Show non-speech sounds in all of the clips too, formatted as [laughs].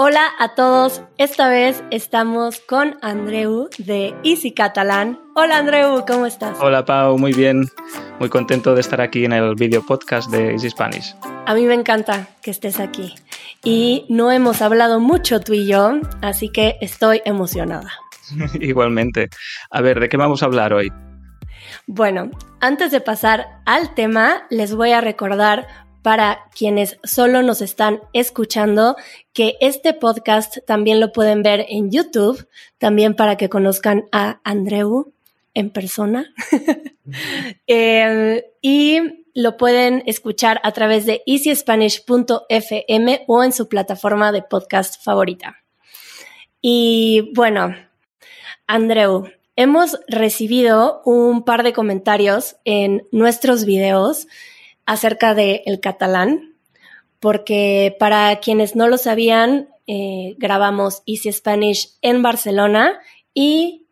Hola a todos, esta vez estamos con Andreu de Easy Catalán. Hola Andreu, ¿cómo estás? Hola Pau, muy bien, muy contento de estar aquí en el video podcast de Easy Spanish. A mí me encanta que estés aquí y no hemos hablado mucho tú y yo, así que estoy emocionada. [laughs] Igualmente. A ver, ¿de qué vamos a hablar hoy? Bueno, antes de pasar al tema, les voy a recordar para quienes solo nos están escuchando, que este podcast también lo pueden ver en YouTube, también para que conozcan a Andreu en persona. [laughs] Em, y lo pueden escuchar a través de easyspanish.fm o en su plataforma de podcast favorita. Y bueno, Andreu, hemos recibido un par de comentarios en nuestros videos acerca del el catalán, porque para quienes no lo sabían, eh, grabamos Easy Spanish en Barcelona y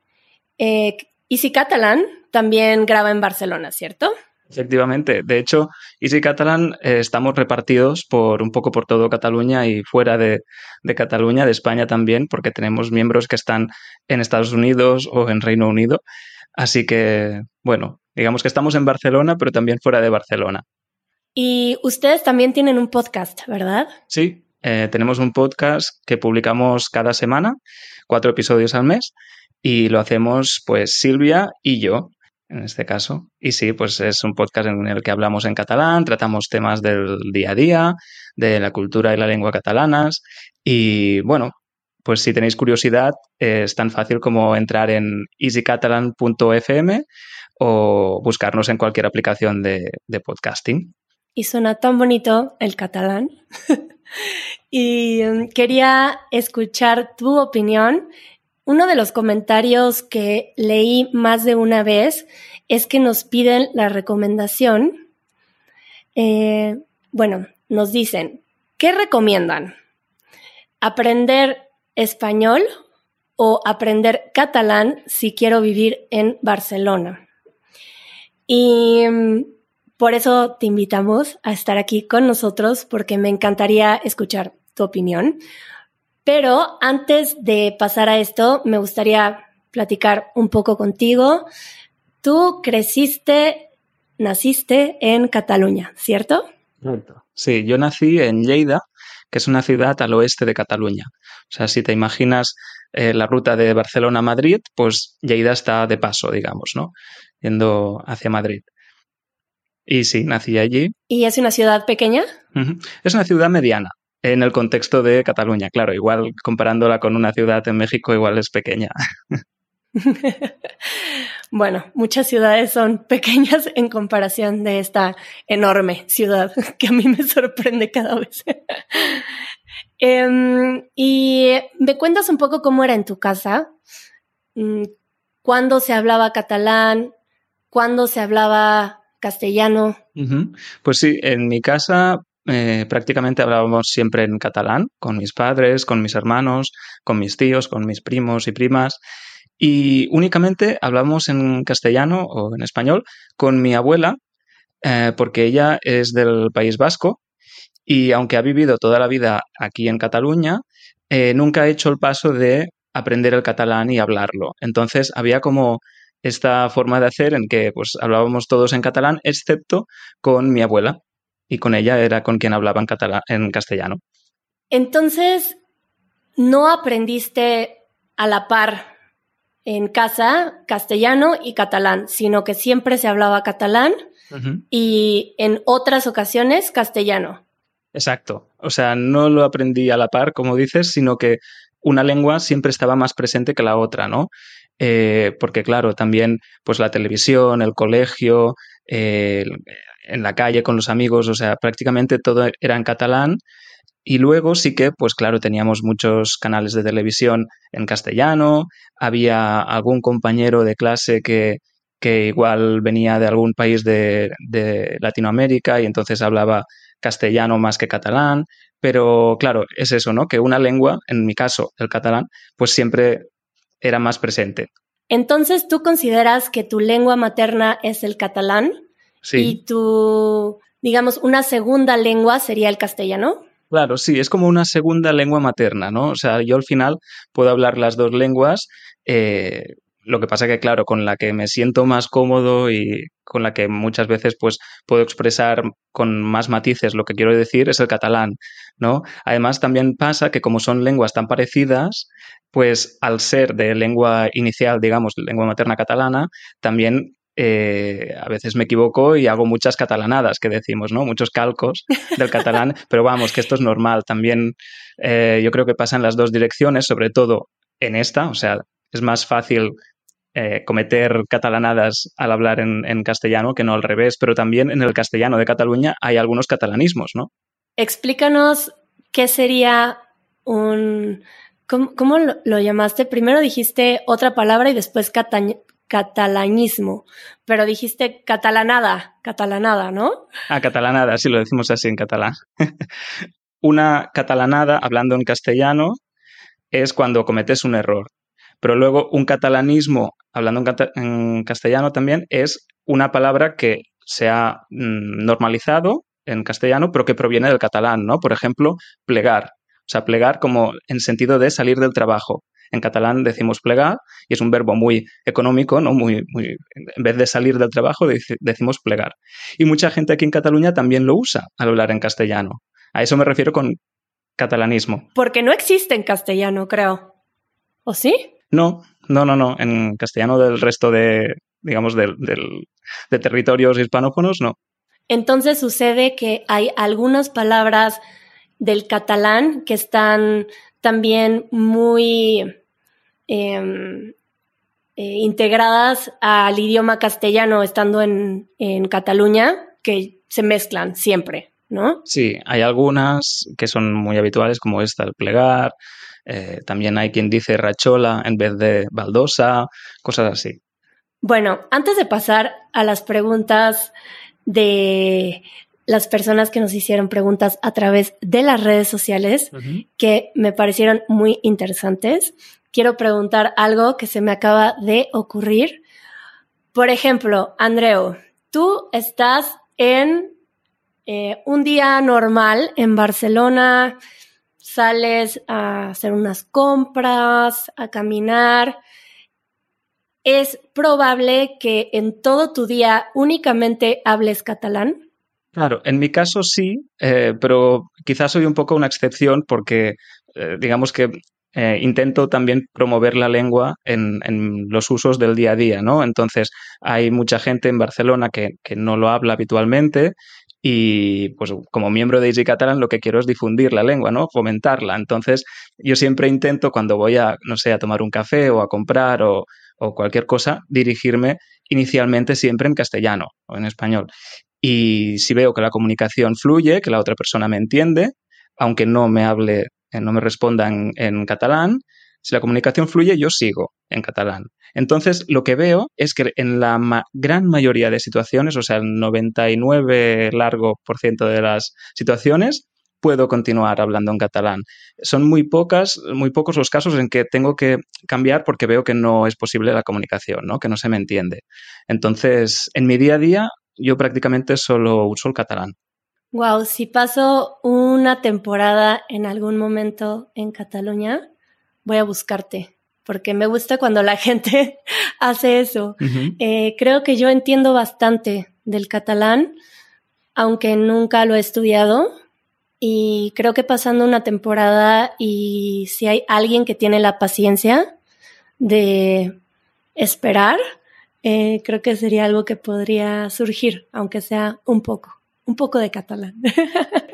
eh, Easy Catalan también graba en Barcelona, ¿cierto? Efectivamente. De hecho, Easy Catalan eh, estamos repartidos por un poco por todo Cataluña y fuera de, de, Cataluña, de España también, porque tenemos miembros que están en Estados Unidos o en Reino Unido. Así que, bueno, digamos que estamos en Barcelona, pero también fuera de Barcelona. Y ustedes también tienen un podcast, ¿verdad? Sí, eh, tenemos un podcast que publicamos cada semana, cuatro episodios al mes, y lo hacemos pues Silvia y yo, en este caso. Y sí, pues es un podcast en el que hablamos en catalán, tratamos temas del día a día, de la cultura y la lengua catalanas. Y bueno, pues si tenéis curiosidad, es tan fácil como entrar en easycatalan.fm o buscarnos en cualquier aplicación de podcasting y suena tan bonito el catalán. [laughs] y um, quería escuchar tu opinión. Uno de los comentarios que leí más de una vez es que nos piden la recomendación. Eh, bueno, nos dicen, ¿qué recomiendan? ¿Aprender español o aprender catalán si quiero vivir en Barcelona? Y um, por eso te invitamos a estar aquí con nosotros porque me encantaría escuchar tu opinión. Pero antes de pasar a esto, me gustaría platicar un poco contigo. Tú creciste, naciste en Cataluña, ¿cierto? Sí, yo nací en Lleida, que es una ciudad al oeste de Cataluña. O sea, si te imaginas eh, la ruta de Barcelona a Madrid, pues Lleida está de paso, digamos, ¿no? Yendo hacia Madrid. Y sí, nací allí. ¿Y es una ciudad pequeña? Es una ciudad mediana en el contexto de Cataluña. Claro, igual comparándola con una ciudad en México, igual es pequeña. [laughs] bueno, muchas ciudades son [laughs] pequeñas en comparación de esta enorme ciudad [laughs] que a mí me sorprende cada vez. Em, y me cuentas un poco cómo era en tu casa, mm, cuándo se hablaba catalán, cuándo se hablaba castellano. Pues sí, en mi casa eh, prácticamente hablábamos siempre en catalán, con mis padres, con mis hermanos, con mis tíos, con mis primos y primas. Y únicamente hablamos en castellano o en español con mi abuela, eh, porque ella es del País Vasco y aunque ha vivido toda la vida aquí en Cataluña, eh, nunca ha hecho el paso de aprender el catalán y hablarlo. Entonces había como esta forma de hacer en que pues hablábamos todos en catalán, excepto con mi abuela, y con ella era con quien hablaba en, catalán, en castellano. Entonces, ¿no aprendiste a la par en casa castellano y catalán, sino que siempre se hablaba catalán y en otras ocasiones castellano? Exacto. O sea, no lo aprendí a la par, como dices, sino que una lengua siempre estaba más presente que la otra, ¿no? Eh, porque claro, también pues la televisión, el colegio, eh, en la calle con los amigos, o sea, prácticamente todo era en catalán. Y luego sí que, pues claro, teníamos muchos canales de televisión en castellano, había algún compañero de clase que, que igual venía de algún país de, de Latinoamérica y entonces hablaba castellano más que catalán, pero claro, es eso, ¿no? Que una lengua, en mi caso el catalán, pues siempre era más presente. Entonces, ¿tú consideras que tu lengua materna es el catalán? Sí. Y tu, digamos, una segunda lengua sería el castellano? Claro, sí, es como una segunda lengua materna, ¿no? O sea, yo al final puedo hablar las dos lenguas, eh, lo que pasa que, claro, con la que me siento más cómodo y con la que muchas veces pues puedo expresar con más matices lo que quiero decir es el catalán, ¿no? Además también pasa que como son lenguas tan parecidas, pues al ser de lengua inicial, digamos, lengua materna catalana, también eh, a veces me equivoco y hago muchas catalanadas, que decimos, ¿no? Muchos calcos del catalán, [laughs] pero vamos, que esto es normal. También eh, yo creo que pasa en las dos direcciones, sobre todo en esta, o sea, es más fácil eh, cometer catalanadas al hablar en, castellano que no al revés, pero también en el castellano de Cataluña hay algunos catalanismos, ¿no? Explícanos qué sería un... ¿Cómo, lo, llamaste? Primero dijiste otra palabra y después catalanismo, pero dijiste catalanada, catalanada, ¿no? Ah, catalanada, sí lo decimos así en catalán. [laughs] Una catalanada, hablando en castellano, es cuando cometes un error. Pero luego un catalanismo, hablando en, castellano también, es una palabra que se ha mm, normalizado en castellano, pero que proviene del catalán, ¿no? Por ejemplo, plegar. O sea, plegar como en sentido de salir del trabajo. En catalán decimos plegar y es un verbo muy económico, ¿no? Muy, muy, en vez de salir del trabajo decimos plegar. Y mucha gente aquí en Cataluña también lo usa al hablar en castellano. A eso me refiero con catalanismo. Porque no existe en castellano, creo. ¿O sí? No, no, no, no. En castellano del resto de, digamos, de, de territorios hispanófonos, no. Entonces sucede que hay algunas palabras del catalán que están también muy em, eh, integradas al idioma castellano estando en, en Cataluña, que se mezclan siempre, ¿no? Sí, hay algunas que son muy habituales, como esta, el plegar, eh, también hay quien dice rachola en vez de baldosa, cosas así. Bueno, antes de pasar a las preguntas de las personas que nos hicieron preguntas a través de las redes sociales, que me parecieron muy interesantes, quiero preguntar algo que se me acaba de ocurrir. Por ejemplo, Andreu, tú estás en eh, un día normal en Barcelona, sales a hacer unas compras, a caminar, es probable que en todo tu día únicamente hables catalán? Claro, en mi caso sí, eh, pero quizás soy un poco una excepción porque eh, digamos que eh, intento también promover la lengua en, los usos del día a día, ¿no? Entonces, hay mucha gente en Barcelona que, que no lo habla habitualmente y pues como miembro de Easy Catalan lo que quiero es difundir la lengua, ¿no? Fomentarla. Entonces yo siempre intento cuando voy a, no sé, a tomar un café o a comprar o, o cualquier cosa, dirigirme inicialmente siempre en castellano o en español. Y si veo que la comunicación fluye, que la otra persona me entiende, aunque no me hable, eh, no me responda en catalán, si la comunicación fluye, yo sigo en catalán. Entonces, lo que veo es que en la gran mayoría de situaciones, o sea, el 99 largo por ciento de las situaciones, puedo continuar hablando en catalán. Son muy pocas, muy pocos los casos en que tengo que cambiar porque veo que no es posible la comunicación, ¿no? Que no se me entiende. Entonces, en mi día a día, yo prácticamente solo uso el catalán. Wow, si paso una temporada en algún momento en Cataluña, voy a buscarte, porque me gusta cuando la [laughs] gente hace eso. Eh, creo que yo entiendo bastante del catalán, aunque nunca lo he estudiado. Y creo que pasando una temporada y si hay alguien que tiene la paciencia de esperar, eh, creo que sería algo que podría surgir, aunque sea un poco un poco de catalán.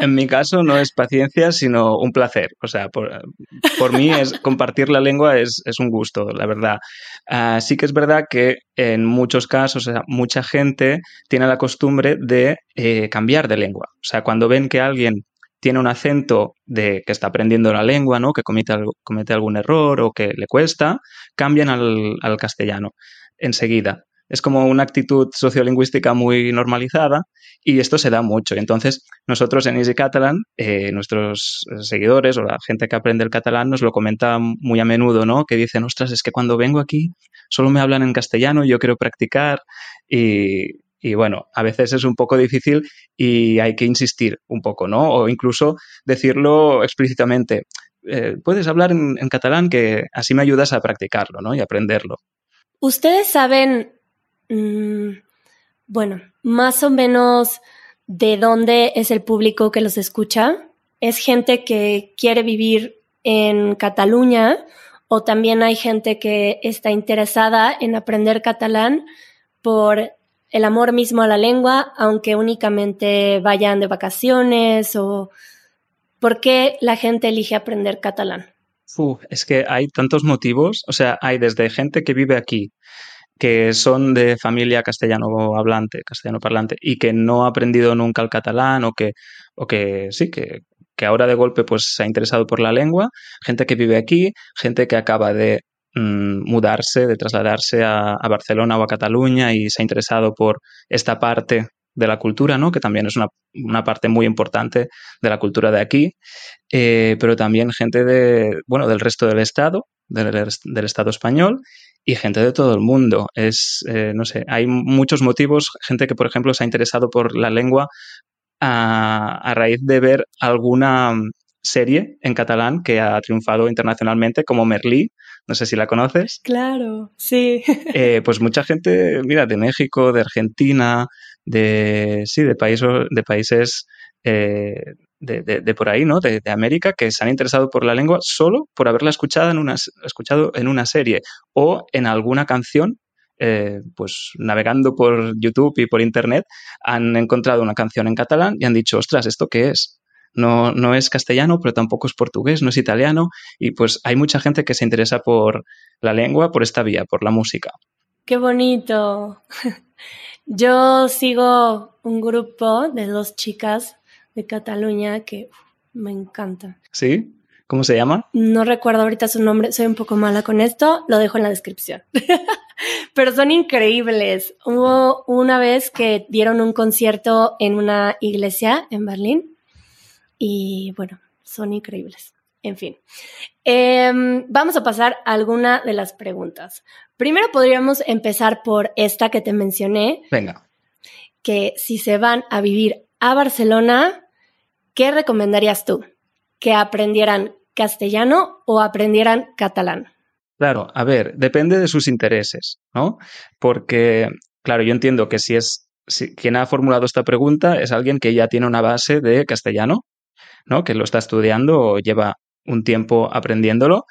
En mi caso no es paciencia, sino un placer. O sea, por, mí es compartir la lengua es, un gusto, la verdad. Ah, sí que es verdad que en muchos casos, mucha gente tiene la costumbre de eh, cambiar de lengua. O sea, cuando ven que alguien tiene un acento de que está aprendiendo la lengua, ¿no? Que comete, comete algún error o que le cuesta, cambian al, al castellano enseguida es como una actitud sociolingüística muy normalizada y esto se da mucho. Entonces, nosotros en Easy Catalan, eh, nuestros seguidores o la gente que aprende el catalán nos lo comenta muy a menudo, ¿no? Que dicen, ostras, es que cuando vengo aquí solo me hablan en castellano, yo quiero practicar y, Y bueno, a veces es un poco difícil y hay que insistir un poco, ¿no? O incluso decirlo explícitamente. Eh, puedes hablar en, catalán que así me ayudas a practicarlo, ¿no? Y aprenderlo. Ustedes saben, mm, bueno, más o menos de dónde es el público que los escucha. ¿Es gente que quiere vivir en Cataluña o también hay gente que está interesada en aprender catalán por el amor mismo a la lengua, aunque únicamente vayan de vacaciones o por qué la gente elige aprender catalán? es que hay tantos motivos, o sea, hay desde gente que vive aquí, que son de familia castellano hablante, castellano parlante, y que no ha aprendido nunca el catalán o que, o que sí, que, que ahora de golpe pues se ha interesado por la lengua, gente que vive aquí, gente que acaba de mm, mudarse, de trasladarse a, Barcelona o a Cataluña y se ha interesado por esta parte de la cultura, ¿no? que también es una, parte muy importante de la cultura de aquí, eh, pero también gente de, bueno, del resto del Estado, del, Estado español y gente de todo el mundo. Es, eh, no sé, hay muchos motivos, gente que, por ejemplo, se ha interesado por la lengua a, raíz de ver alguna mm, serie en catalán que ha triunfado internacionalmente, como Merlí. No sé si la conoces. Claro, sí. [laughs] Eh, pues mucha gente, mira, de México, de Argentina, de sí, de países, de países eh, de, por ahí, ¿no? De, América, que se han interesado por la lengua solo por haberla escuchado en una, escuchado en una serie o en alguna canción eh, pues navegando por YouTube y por Internet, han encontrado una canción en catalán y han dicho, ostras, ¿esto qué es? No, no es castellano, pero tampoco es portugués, no es italiano. Y pues hay mucha gente que se interesa por la lengua, por esta vía, por la música. Qué bonito. [laughs] Yo sigo un grupo de dos chicas de Cataluña que me encanta. ¿Sí? ¿Cómo se llama? No recuerdo ahorita su nombre, soy un poco mala con esto, lo dejo en la descripción. [laughs] Pero son increíbles. Hubo una vez que dieron un concierto en una iglesia en Berlín y bueno, son increíbles. En fin, em, vamos a pasar a alguna de las preguntas. Primero podríamos empezar por esta que te mencioné. Venga. Que si se van a vivir a Barcelona, ¿qué recomendarías tú? ¿Que aprendieran castellano o aprendieran catalán? Claro, a ver, depende de sus intereses, ¿no? Porque, claro, yo entiendo que si es quien ha formulado esta pregunta es alguien que ya tiene una base de castellano, ¿no? Que lo está estudiando o lleva un tiempo aprendiéndolo.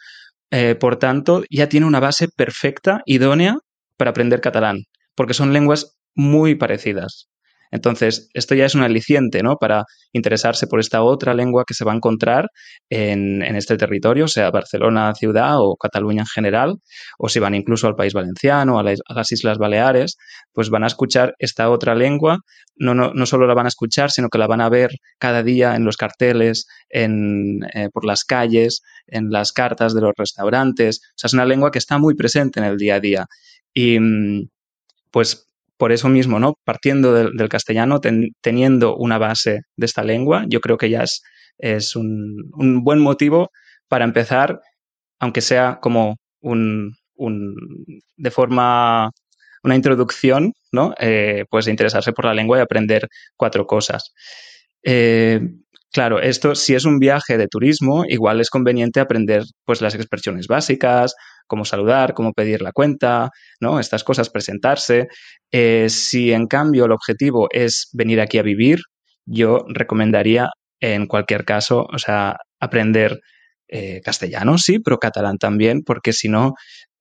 Eh, por tanto, ya tiene una base perfecta, idónea para aprender catalán, porque son lenguas muy parecidas. Entonces, esto ya es un aliciente, ¿no? Para interesarse por esta otra lengua que se va a encontrar en, este territorio, sea Barcelona ciudad o Cataluña en general, o si van incluso al País Valenciano, a, las Islas Baleares, pues van a escuchar esta otra lengua. No, no, no, solo la van a escuchar, sino que la van a ver cada día en los carteles, en, eh, por las calles, en las cartas de los restaurantes. O sea, es una lengua que está muy presente en el día a día. Y mm, pues por eso mismo, ¿no? Partiendo del, castellano, teniendo una base de esta lengua, yo creo que ya es, es un, buen motivo para empezar, aunque sea como un, de forma, una introducción, ¿no? Eh, pues interesarse por la lengua y aprender cuatro cosas. Eh, Claro, esto si es un viaje de turismo, igual es conveniente aprender pues las expresiones básicas, cómo saludar, cómo pedir la cuenta, ¿no? Estas cosas, presentarse. Eh, si en cambio el objetivo es venir aquí a vivir, yo recomendaría en cualquier caso, o sea, aprender eh, castellano, sí, pero catalán también, porque si no,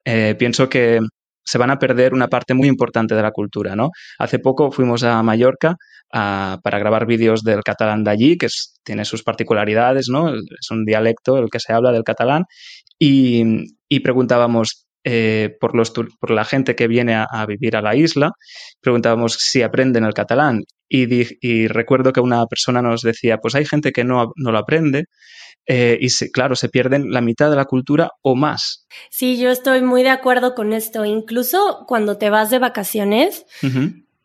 eh, pienso que se van a perder una parte muy importante de la cultura, ¿no? Hace poco fuimos a Mallorca para grabar vídeos del catalán de allí, que tiene sus particularidades, ¿no? Es un dialecto el que se habla del catalán y, preguntábamos eh, por, los, por la gente que viene a, vivir a la isla, preguntábamos si aprenden el catalán y, recuerdo que una persona nos decía, pues hay gente que no, no lo aprende eh, y claro, se pierden la mitad de la cultura o más. Sí, yo estoy muy de acuerdo con esto. Incluso cuando te vas de vacaciones,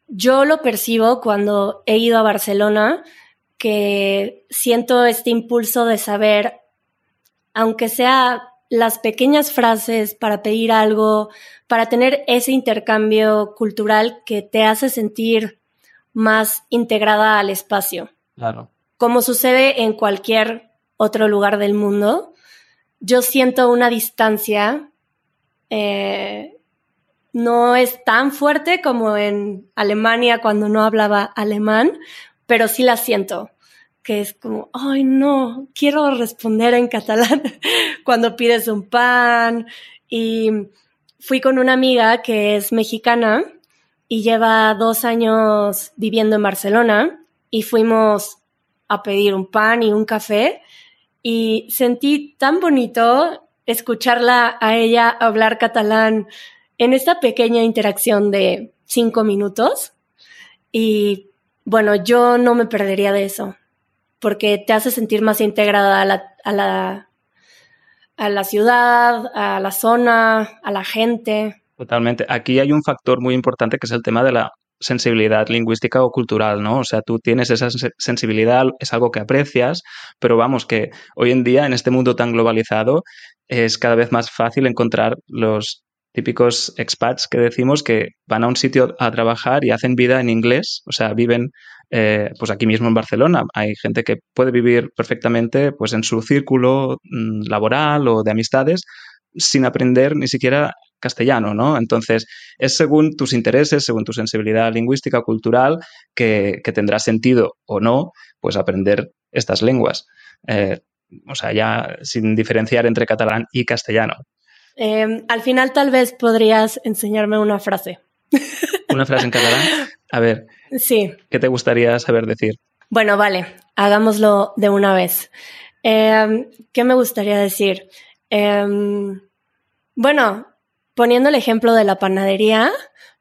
yo lo percibo cuando he ido a Barcelona, que siento este impulso de saber, aunque sea las pequeñas frases para pedir algo, para tener ese intercambio cultural que te hace sentir más integrada al espacio. Claro. Como sucede en cualquier otro lugar del mundo, yo siento una distancia, eh, no es tan fuerte como en Alemania cuando no hablaba alemán, pero sí la siento que es como, ay no, quiero responder en catalán [laughs] cuando pides un pan. Y fui con una amiga que es mexicana y lleva dos años viviendo en Barcelona y fuimos a pedir un pan y un café y sentí tan bonito escucharla a ella hablar catalán en esta pequeña interacción de cinco minutos. Y bueno, yo no me perdería de eso porque te hace sentir más integrada a la, a la, a la ciudad, a la zona, a la gente. Totalmente. Aquí hay un factor muy importante que es el tema de la sensibilidad lingüística o cultural, ¿no? O sea, tú tienes esa sensibilidad, es algo que aprecias, pero vamos, que hoy en día en este mundo tan globalizado es cada vez más fácil encontrar los típicos expats que decimos que van a un sitio a trabajar y hacen vida en inglés, o sea, viven eh, pues aquí mismo en Barcelona. Hay gente que puede vivir perfectamente pues en su círculo mm, laboral o de amistades sin aprender ni siquiera castellano, ¿no? Entonces, es según tus intereses, según tu sensibilidad lingüística, cultural, que, tendrá sentido o no, pues aprender estas lenguas. Eh, o sea, ya sin diferenciar entre catalán y castellano. Em, al final tal vez podrías enseñarme una frase. ¿Una frase en catalán? A ver. Sí. ¿Qué te gustaría saber decir? Bueno, vale, hagámoslo de una vez. Em, ¿Qué me gustaría decir? Em, bueno, poniendo el ejemplo de la panadería,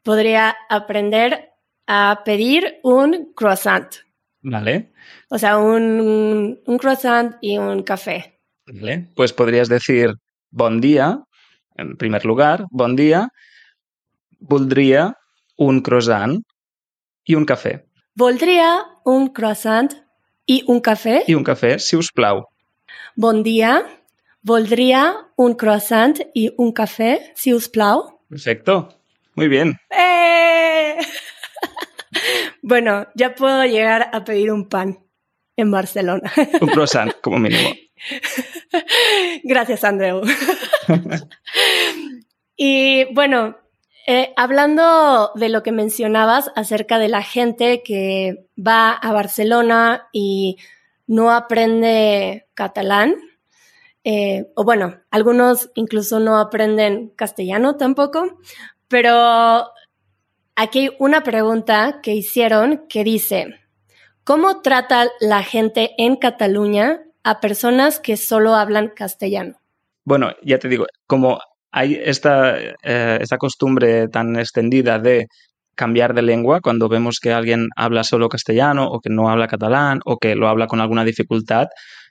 podría aprender a pedir un croissant. Vale. O sea, un, un croissant y un café. Vale. Pues podrías decir bon día, en primer lugar, bon día, voldria un croissant i un cafè. Voldria un croissant i un cafè? I un cafè, si us plau. Bon dia. Voldria un croissant y un café, si us plau. Perfecto. Muy bien. ¡Eh! [laughs] bueno, ya puedo llegar a pedir un pan en Barcelona. [laughs] un croissant, como mínimo. Gracias, Andreu. [laughs] y bueno, eh, hablando de lo que mencionabas acerca de la gente que va a Barcelona y no aprende catalán, eh, o bueno, algunos incluso no aprenden castellano tampoco, pero aquí hay una pregunta que hicieron que dice, ¿cómo trata la gente en Cataluña a personas que solo hablan castellano? Bueno, ya te digo, como hay esta, eh, esta costumbre tan extendida de cambiar de lengua cuando vemos que alguien habla solo castellano o que no habla catalán o que lo habla con alguna dificultad,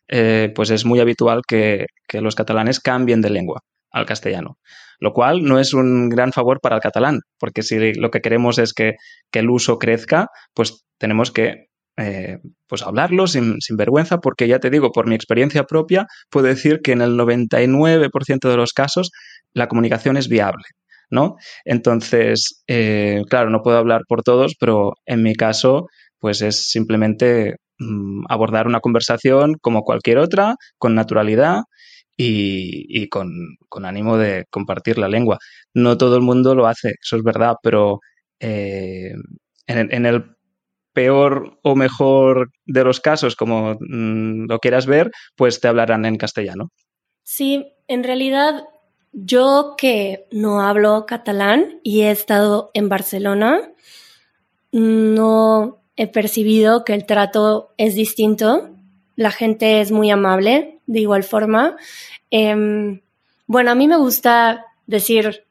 eh, pues es muy habitual que, los catalanes cambien de lengua al castellano, lo cual no es un gran favor para el catalán, porque si lo que queremos es que, que el uso crezca, pues tenemos que eh, pues hablarlo sin, vergüenza, porque ya te digo, por mi experiencia propia, puedo decir que en el 99% de los casos la comunicación es viable. ¿no? Entonces, eh, claro, no puedo hablar por todos, pero en mi caso, pues es simplemente mm, abordar una conversación como cualquier otra, con naturalidad y, con, ánimo de compartir la lengua. No todo el mundo lo hace, eso es verdad, pero eh, en, el peor o mejor de los casos, como mm, lo quieras ver, pues te hablarán en castellano. Sí, en realidad yo que no hablo catalán y he estado en Barcelona, no he percibido que el trato es distinto. La gente es muy amable, de igual forma. Em, bueno, a mí me gusta decir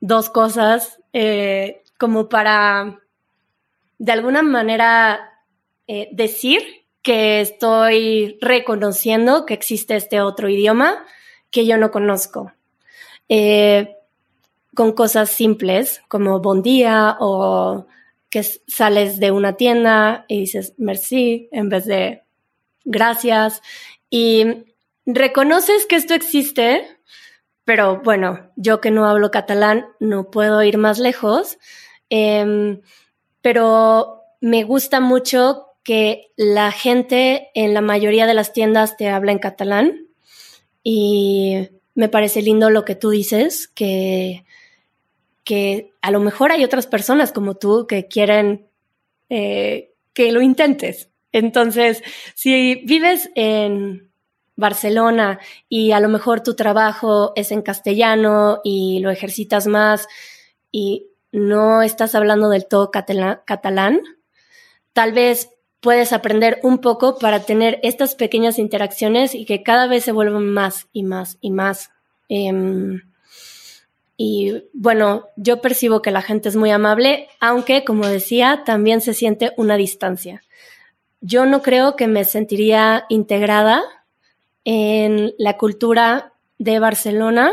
dos cosas eh, como para de alguna manera eh, decir que estoy reconociendo que existe este otro idioma que yo no conozco. Eh, con cosas simples como bon día o que sales de una tienda y dices merci en vez de gracias y reconoces que esto existe, pero bueno, yo que no hablo catalán no puedo ir más lejos, em, pero me gusta mucho que la gente en la mayoría de las tiendas te habla en catalán y me parece lindo lo que tú dices, que, que a lo mejor hay otras personas como tú que quieren eh, que lo intentes. Entonces, si vives en Barcelona y a lo mejor tu trabajo es en castellano y lo ejercitas más y no estás hablando del todo catalán, tal vez puedes aprender un poco para tener estas pequeñas interacciones y que cada vez se vuelvan más y más y más. Em, y bueno, yo percibo que la gente es muy amable, aunque, como decía, también se siente una distancia. Yo no creo que me sentiría integrada en la cultura de Barcelona,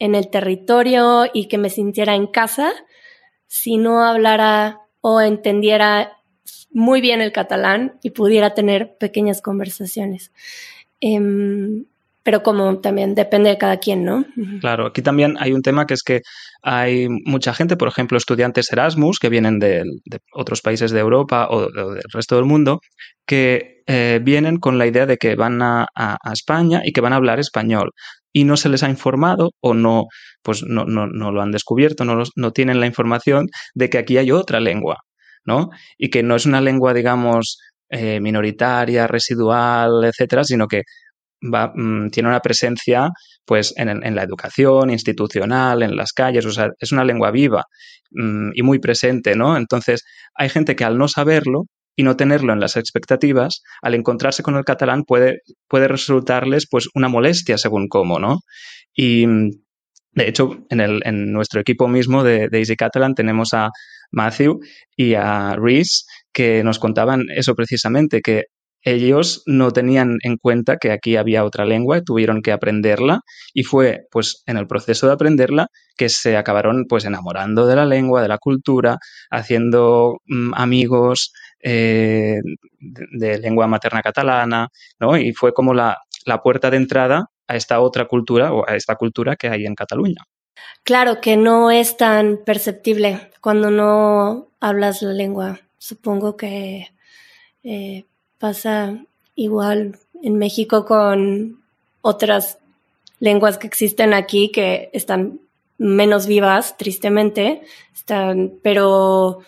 en el territorio y que me sintiera en casa si no hablara o entendiera muy bien el catalán y pudiera tener pequeñas conversaciones. Em, pero como también depende de cada quien, ¿no? Claro, aquí también hay un tema que es que hay mucha gente, por ejemplo, estudiantes Erasmus que vienen de, otros países de Europa o, del resto del mundo, que eh, vienen con la idea de que van a, España y que van a hablar español y no se les ha informado o no, pues no, no, no lo han descubierto, no, no tienen la información de que aquí hay otra lengua, ¿no? Y que no es una lengua, digamos, eh, minoritaria, residual, etcétera, sino que Mm, tiene una presencia pues en, la educación institucional, en las calles, o sea, es una lengua viva mm, y muy presente, ¿no? Entonces, hay gente que al no saberlo y no tenerlo en las expectativas, al encontrarse con el catalán puede, puede resultarles pues una molestia según cómo, ¿no? Y mm, de hecho, en, el, en nuestro equipo mismo de, de Easy Catalan tenemos a Matthew y a Reese que nos contaban eso precisamente, que ellos no tenían en cuenta que aquí había otra lengua tuvieron que aprenderla y fue pues en el proceso de aprenderla que se acabaron pues enamorando de la lengua, de la cultura, haciendo mm, amigos eh, de, lengua materna catalana, ¿no? Y fue como la, la puerta de entrada a esta otra cultura o a esta cultura que hay en Cataluña. Claro que no es tan perceptible cuando no hablas la lengua. Supongo que eh, Pasa igual en México con otras lenguas que existen aquí que están menos vivas, tristemente, están, pero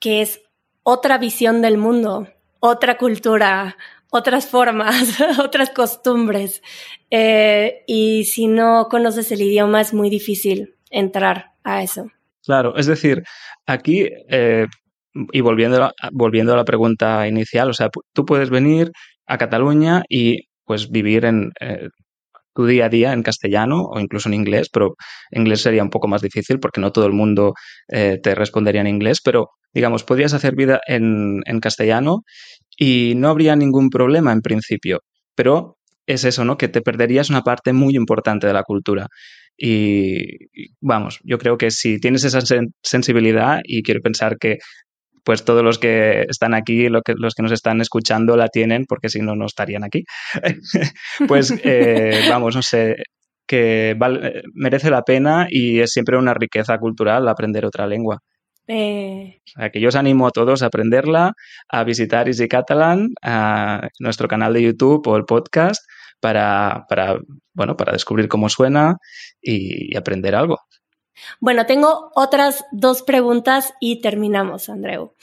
que es otra visión del mundo, otra cultura, otras formas, [laughs] otras costumbres. Eh, y si no conoces el idioma es muy difícil entrar a eso. Claro, es decir, aquí eh, y volviendo volviendo a la pregunta inicial, o sea, tú puedes venir a Cataluña y pues vivir en eh, tu día a día en castellano o incluso en inglés, pero inglés sería un poco más difícil porque no todo el mundo te respondería en inglés, pero digamos, podrías hacer vida en, en castellano y no habría ningún problema en principio, pero es eso, ¿no? Que te perderías una parte muy importante de la cultura. Y vamos, yo creo que si tienes esa sensibilidad y quiero pensar que pues todos los que están aquí, los que nos están escuchando la tienen, porque si no, no estarían aquí. [laughs] pues eh, vamos, no sé, que merece la pena y es siempre una riqueza cultural aprender otra lengua. Eh. O sea, que yo os animo a todos a aprenderla, a visitar Easy Catalan, a nuestro canal de YouTube o el podcast para, para bueno, para descubrir cómo suena y aprender algo. Bueno, tengo otras dos preguntas y terminamos, Andreu.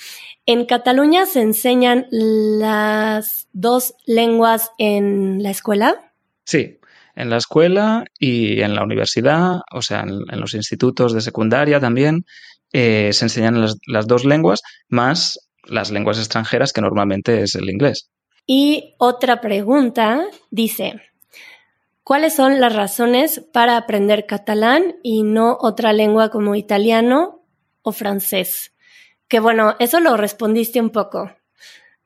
¿En Cataluña se enseñan las dos lenguas en la escuela? Sí, en la escuela y en la universidad, o sea, en, los institutos de secundaria también, eh, se enseñan las dos lenguas, más las lenguas extranjeras, que normalmente es el inglés. Y otra pregunta dice, ¿Cuáles son las razones para aprender catalán y no otra lengua como italiano o francés? Que bueno, eso lo respondiste un poco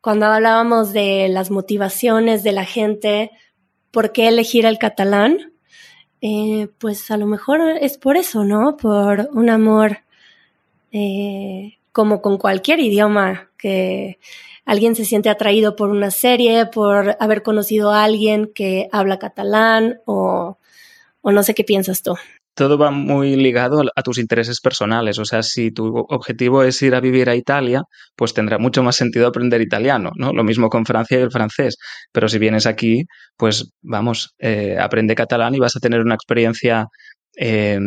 cuando hablábamos de las motivaciones de la gente, por qué elegir el catalán. Eh, pues a lo mejor es por eso, ¿no? Por un amor eh, como con cualquier idioma que alguien se siente atraído por una serie, por haber conocido a alguien que habla catalán o, no sé qué piensas tú todo va muy ligado a, tus intereses personales. O sea, si tu objetivo es ir a vivir a Italia, pues tendrá mucho más sentido aprender italiano, ¿no? Lo mismo con Francia y el francés. Pero si vienes aquí, pues vamos, eh, aprende catalán y vas a tener una experiencia eh,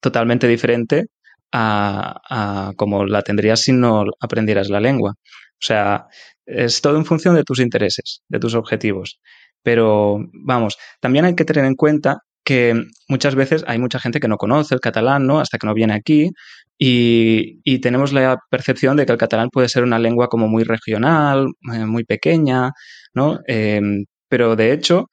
totalmente diferente a, como la tendrías si no aprendieras la lengua. O sea, es todo en función de tus intereses, de tus objetivos. Pero vamos, también hay que tener en cuenta que muchas veces hay mucha gente que no conoce el catalán, ¿no? Hasta que no viene aquí y, tenemos la percepción de que el catalán puede ser una lengua como muy regional, eh, muy pequeña, ¿no? Em, pero de hecho,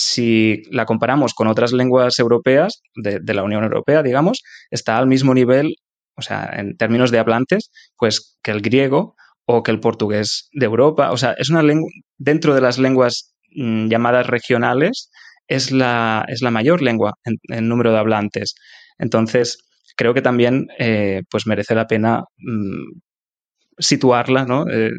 si la comparamos con otras lenguas europeas, de, la Unión Europea, digamos, está al mismo nivel, o sea, en términos de hablantes, pues que el griego o que el portugués de Europa. O sea, es una lengua, dentro de las lenguas mm, llamadas regionales, es la, es la mayor lengua en, número de hablantes. Entonces, creo que también eh, pues merece la pena mm, situarla ¿no? Eh,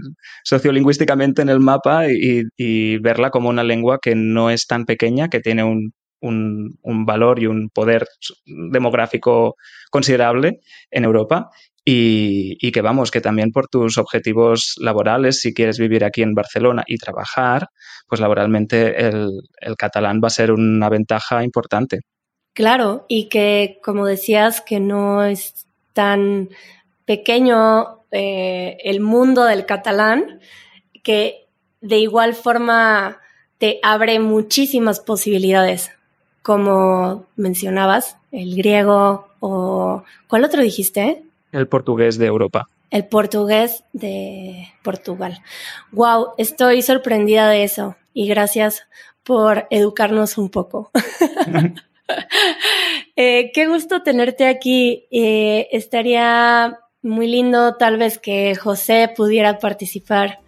sociolingüísticamente en el mapa y, verla como una lengua que no es tan pequeña, que tiene un, un valor y un poder demográfico considerable en Europa y, que vamos, que también por tus objetivos laborales, si quieres vivir aquí en Barcelona y trabajar, pues laboralmente el, catalán va a ser una ventaja importante. Claro, y que como decías, que no es tan pequeño eh, el mundo del catalán, que de igual forma te abre muchísimas posibilidades, como mencionabas, el griego o... ¿Cuál otro dijiste? El portugués de Europa. El portugués de Portugal. Wow, estoy sorprendida de eso y gracias por educarnos un poco. [laughs] Eh, qué gusto tenerte aquí. Eh, estaría muy lindo tal vez que José pudiera participar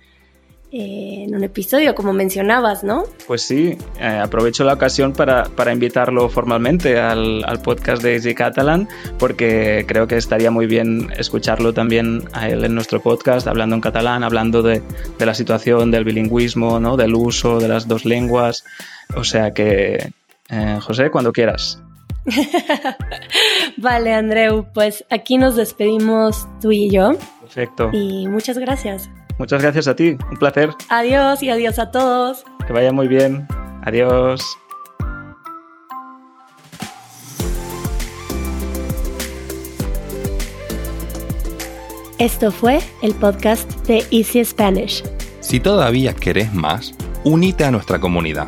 en un episodio, como mencionabas, ¿no? Pues sí, eh, aprovecho la ocasión para, invitarlo formalmente al, podcast de Easy Catalan, porque creo que estaría muy bien escucharlo también a él en nuestro podcast, hablando en catalán, hablando de, la situación del bilingüismo, ¿no? del uso de las dos lenguas. O sea que, eh, José, cuando quieras. [laughs] vale, Andreu, pues aquí nos despedimos tú y yo. Perfecto. Y muchas gracias. Muchas gracias a ti, un placer. Adiós y adiós a todos. Que vaya muy bien. Adiós. Esto fue el podcast de Easy Spanish. Si todavía querés más, unite a nuestra comunidad.